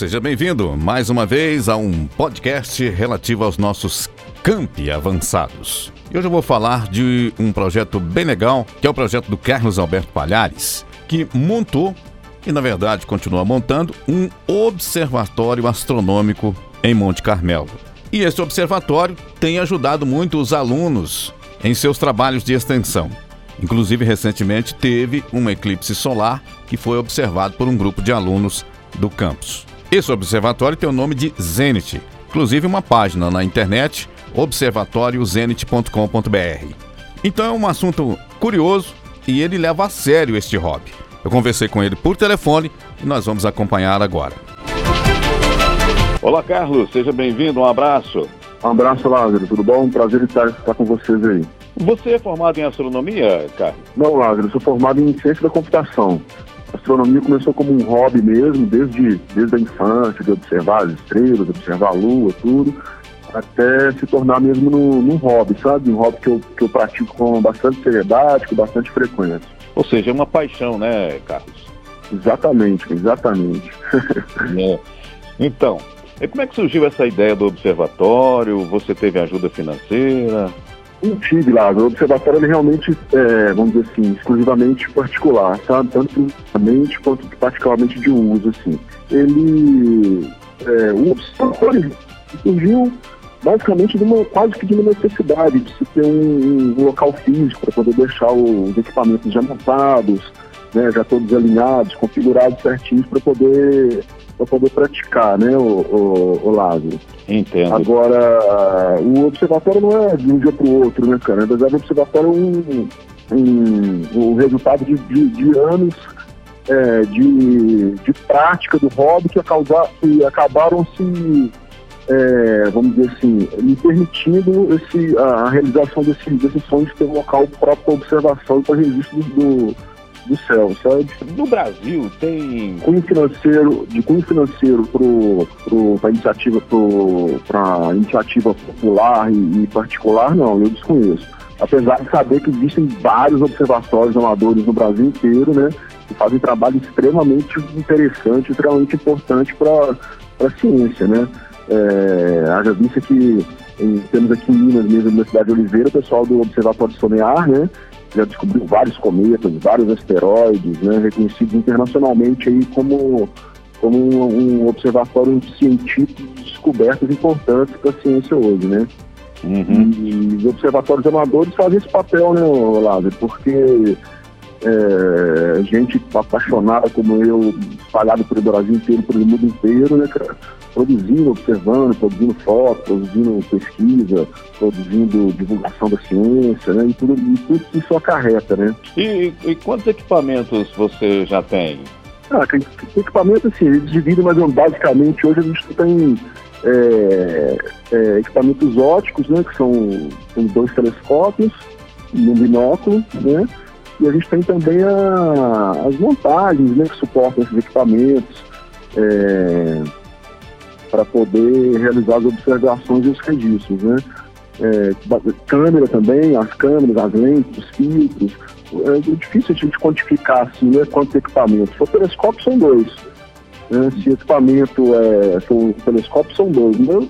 seja bem-vindo mais uma vez a um podcast relativo aos nossos campi avançados. E hoje eu vou falar de um projeto bem legal, que é o projeto do Carlos Alberto Palhares, que montou e, na verdade, continua montando um observatório astronômico em Monte Carmelo. E esse observatório tem ajudado muito os alunos em seus trabalhos de extensão. Inclusive, recentemente teve um eclipse solar que foi observado por um grupo de alunos do campus. Esse observatório tem o nome de Zenit, inclusive uma página na internet, observatóriozenit.com.br. Então é um assunto curioso e ele leva a sério este hobby. Eu conversei com ele por telefone e nós vamos acompanhar agora. Olá, Carlos, seja bem-vindo, um abraço. Um abraço, Lázaro, tudo bom? Um prazer estar, estar com vocês aí. Você é formado em astronomia, Carlos? Não, Lázaro, eu sou formado em ciência da computação. A astronomia começou como um hobby mesmo, desde, desde a infância, de observar as estrelas, observar a lua, tudo, até se tornar mesmo num, num hobby, sabe? Um hobby que eu, que eu pratico com bastante seriedade, com bastante frequência. Ou seja, é uma paixão, né, Carlos? Exatamente, exatamente. é. Então, como é que surgiu essa ideia do observatório? Você teve ajuda financeira? Não tive lá. O observatório ele realmente, é, vamos dizer assim, exclusivamente particular, sabe? Tanto principalmente quanto particularmente de uso, assim. Ele, é, o observatório surgiu basicamente de uma, quase que de uma necessidade de se ter um, um local físico para poder deixar os equipamentos já montados, né, já todos alinhados, configurados certinhos para poder para poder praticar, né, o, o, o Lázaro. Entendo. Agora, o observatório não é de um dia para o outro, né, cara? Na verdade, o observatório é um, um, um resultado de, de, de anos é, de, de prática do hobby que, que acabaram se, é, vamos dizer assim, me permitindo esse, a, a realização desse, desse sonho de ter um local próprio para observação e para registro do, do céu, sabe? No Brasil tem cunho financeiro, de cunho financeiro para iniciativa para iniciativa popular e, e, particular, não, eu desconheço. Apesar de saber que existem vários observatórios amadores no Brasil inteiro, né? Que fazem trabalho extremamente interessante, extremamente importante para a ciência, né? É, haja vista que em, temos aqui em Minas mesmo, na cidade de Oliveira, o pessoal do Observatório Sonear, né? Já descobriu vários cometas, vários asteroides, né, reconhecidos internacionalmente aí como, como um, um observatório científico de descobertas importantes para a ciência hoje, né? Uhum. E, os observatórios amadores fazem esse papel, né, Lázaro? Porque é, gente apaixonada como eu, espalhado pelo Brasil inteiro, pelo mundo inteiro, né, cara? produzindo, observando, produzindo fotos, produzindo pesquisa, produzindo divulgação da ciência, né? E tudo, e tudo isso acarreta, né? E, e quantos equipamentos você já tem? Ah, equipamento assim, eles dividem, mas basicamente hoje a gente tem é, é, equipamentos óticos, né? Que são, são dois telescópios e um binóculo, né? E a gente tem também a, as montagens, né? Que suportam esses equipamentos. É, para poder realizar as observações e os registros, né? É, câmera também, as câmeras, as lentes, os filtros. É difícil a gente quantificar assim, né, quantos equipamentos. O telescópio são dois. Né? Se equipamento é, telescópio são dois. Então,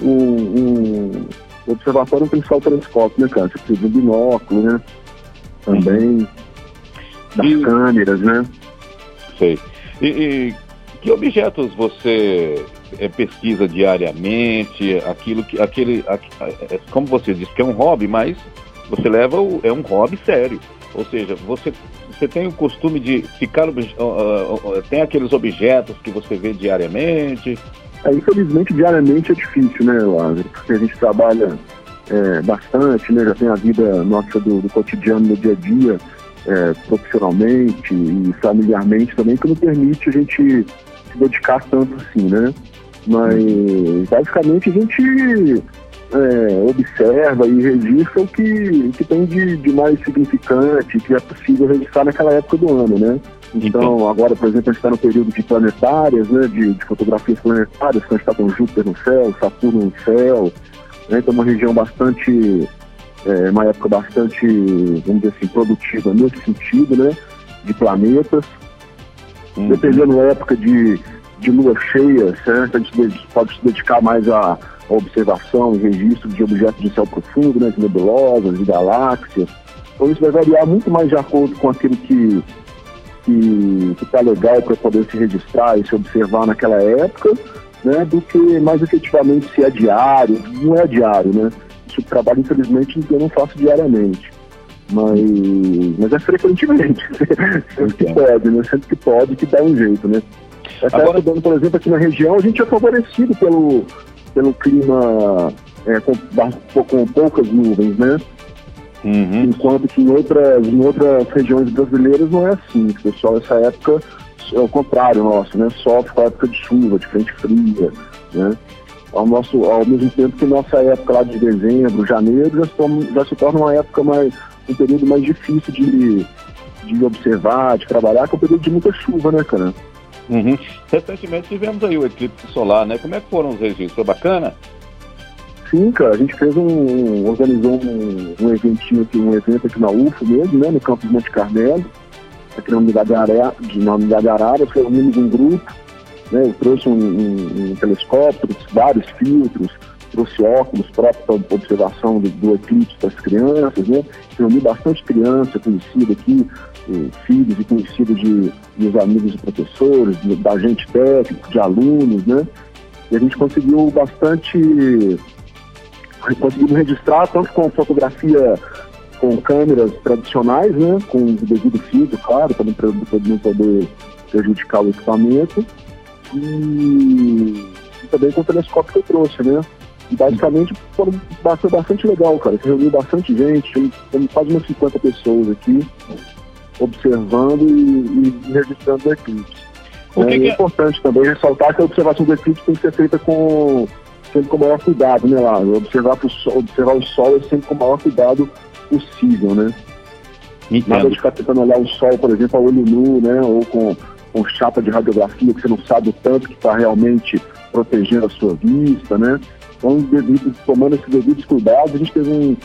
o, o, o observatório o telescópio, né, cara? Você precisa de um binóculo, né? Também. Das e... câmeras, né? Sei. E, e que objetos você é, pesquisa diariamente? Aquilo que, aquele, é, como você disse, que é um hobby, mas você leva o, é um hobby sério. Ou seja, você, você tem o costume de ficar. Uh, uh, uh, tem aqueles objetos que você vê diariamente? É, infelizmente, diariamente é difícil, né, Lázaro? Porque a gente trabalha é, bastante, né? Já tem a vida nossa do, do cotidiano, no dia a dia, é, profissionalmente e familiarmente também, que não permite a gente se dedicar tanto assim, né? Mas basicamente a gente é, observa e registra o que, que tem de, de, mais significante, que é possível registrar naquela época do ano, né? Então, agora, por exemplo, a gente está no período de planetárias, né? De, de fotografias planetárias, que a gente está com Júpiter no céu, Saturno no céu, né? Então, uma região bastante, é, uma época bastante, vamos dizer assim, produtiva nesse sentido, né? De planetas. Uhum. Dependendo da época de, de lua cheia, certo? A gente pode se dedicar mais à, observação e registro de objetos de céu profundo, né, de nebulosas, de galáxias. Então isso vai variar muito mais de acordo com aquilo que que está legal para poder se registrar e se observar naquela época, né, do que mais efetivamente se é diário. Não é diário, né? Esse trabalho, infelizmente, eu não faço diariamente. Mas, mas é frequentemente. sempre que pode, né? Sempre que pode, que dá um jeito, né? Essa Agora... época, por exemplo, aqui na região, a gente é favorecido pelo, pelo clima é, com, com poucas nuvens, né? Uhum. Enquanto que em outras, em outras regiões brasileiras não é assim. O pessoal, essa época, é o contrário nosso, né? Sofre com a época de chuva, de frente fria, né? Ao, nosso, ao mesmo tempo que nossa época lá de dezembro, janeiro, já se torna, já se torna uma época mais, um período mais difícil de, de observar, de trabalhar, que é um período de muita chuva, né, cara? Uhum. Recentemente tivemos aí o eclipse solar, né? Como é que foram os registros? Foi bacana? Sim, cara, a gente fez um. organizou um, um eventinho aqui, um evento aqui na UFO mesmo, né? No campus Monte Carmelo, aqui na unidade Arara, na unidade reunimos um grupo, né? Eu trouxe um, um, um telescópio, vários filtros, trouxe óculos próprios para observação do, do eclipse das crianças, né? Reuni bastante criança conhecida aqui, eh, filhos e conhecidos de meus amigos e professores, da gente técnico, de alunos, né? E a gente conseguiu bastante conseguimos registrar tanto com fotografia com câmeras tradicionais, né, com o devido filtro, claro, para não poder prejudicar o equipamento, e, e também com o telescópio que eu trouxe, né. E basicamente foi bastante, bastante legal, cara. Se reuniu bastante gente, temos quase umas 50 pessoas aqui observando e, e registrando o eclipse. O é, que é, que é importante também ressaltar que a observação do eclipse tem que ser feita com sempre com o maior cuidado, né, lá? Observar, pro sol, observar o sol é sempre com o maior cuidado possível, né? Entendo. Nada de ficar tentando olhar o sol, por exemplo, a olho nu, né? Ou com, com chapa de radiografia que você não sabe o tanto que está realmente protegendo a sua vista, né? Então, devido, tomando esses devidos cuidados, a gente teve um,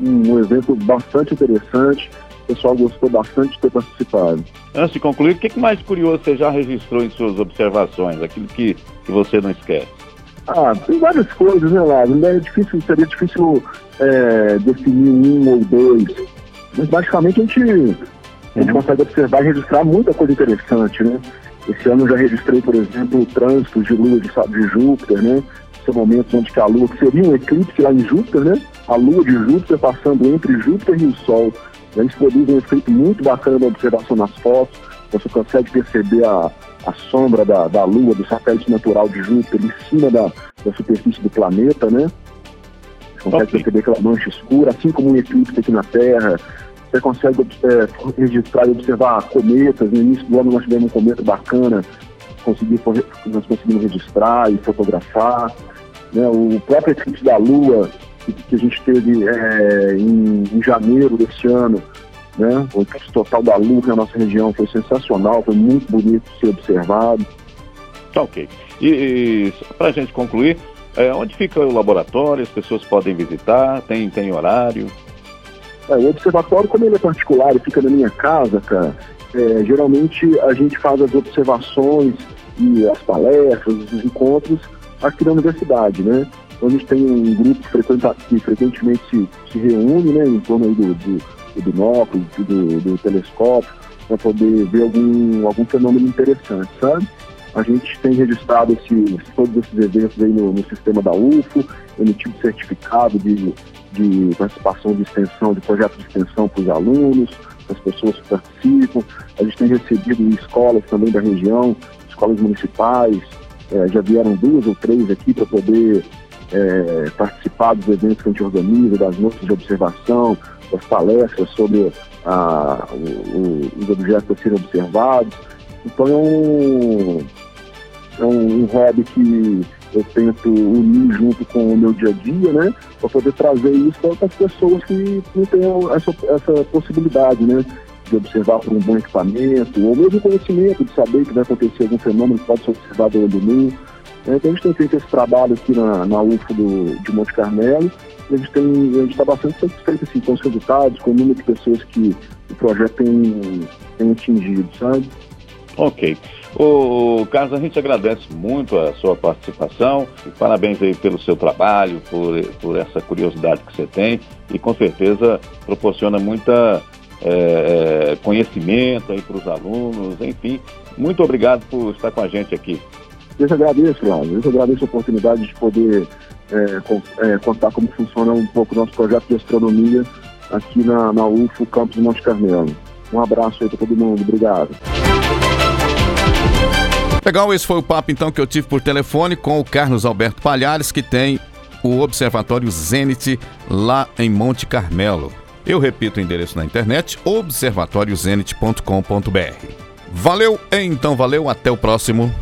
um, evento bastante interessante. O pessoal gostou bastante de ter participado. Antes de concluir, o que mais curioso você já registrou em suas observações? Aquilo que, que você não esquece? Ah, tem várias coisas, né, Lázaro? É difícil, seria difícil é, definir um ou dois. Mas basicamente a gente, a gente uhum. consegue observar e registrar muita coisa interessante, né? Esse ano eu já registrei, por exemplo, o trânsito de lua de, de Júpiter, né? São momentos onde a lua, que seria um eclipse lá em Júpiter, né? A lua de Júpiter passando entre Júpiter e o Sol. E eles produzem um efeito muito bacana na observação nas fotos. Você consegue perceber a, a sombra da, da Lua, do satélite natural de Júpiter, em cima da, da superfície do planeta, né? Você consegue okay. perceber aquela mancha escura, assim como um eclipse aqui na Terra. Você consegue é, registrar e observar cometas. No início do ano nós tivemos um cometa bacana, consegui, nós conseguimos registrar e fotografar. Né? O próprio eclipse da Lua, que, que a gente teve é, em, em janeiro desse ano, né? O eclipse total da Lua na nossa região foi sensacional, foi muito bonito de ser observado. Tá ok. E, e para a gente concluir, é, onde fica o laboratório? As pessoas podem visitar? Tem, tem horário? É, o observatório, como ele é particular e fica na minha casa, cara, é, geralmente a gente faz as observações e as palestras, os encontros aqui na universidade, né? Então a gente tem um grupo que frequentemente se, se reúne, né, em torno do, do do binóculo, do, do telescópio, para poder ver algum, algum fenômeno interessante, sabe? A gente tem registrado esses, todos esses eventos aí no, no sistema da UFO, emitido certificado de, de participação de extensão, de projeto de extensão para os alunos, para as pessoas que participam. A gente tem recebido escolas também da região, escolas municipais, é, já vieram duas ou três aqui para poder é, participar dos eventos que a gente organiza, das noites de observação, das palestras sobre a, o, o, os objetos a serem observados. Então é um, é um, um hobby que eu tento unir junto com o meu dia a dia, né? Para poder trazer isso para as pessoas que não têm essa, essa possibilidade, né? De observar por um bom equipamento, ou mesmo conhecimento, de saber que vai acontecer algum fenômeno que pode ser observado olho nu. Então a gente tem feito esse trabalho aqui na, na do, de Monte Carmelo a gente está bastante satisfeito assim, com os resultados, com o número de pessoas que o projeto tem, tem atingido, sabe? Ok. O Carlos, a gente agradece muito a sua participação parabéns aí pelo seu trabalho, por, por essa curiosidade que você tem e com certeza proporciona muita é, conhecimento aí para os alunos, enfim. Muito obrigado por estar com a gente aqui. Eu que agradeço, Flávio. Eu que agradeço a oportunidade de poder é, com, é, contar como funciona um pouco o nosso projeto de astronomia aqui na, na UFO Campus Monte Carmelo. Um abraço aí para todo mundo. Obrigado. Legal, esse foi o papo então que eu tive por telefone com o Carlos Alberto Palhares, que tem o Observatório Zenit lá em Monte Carmelo. Eu repito o endereço na internet: observatóriozenit.com.br. Valeu, então valeu, até o próximo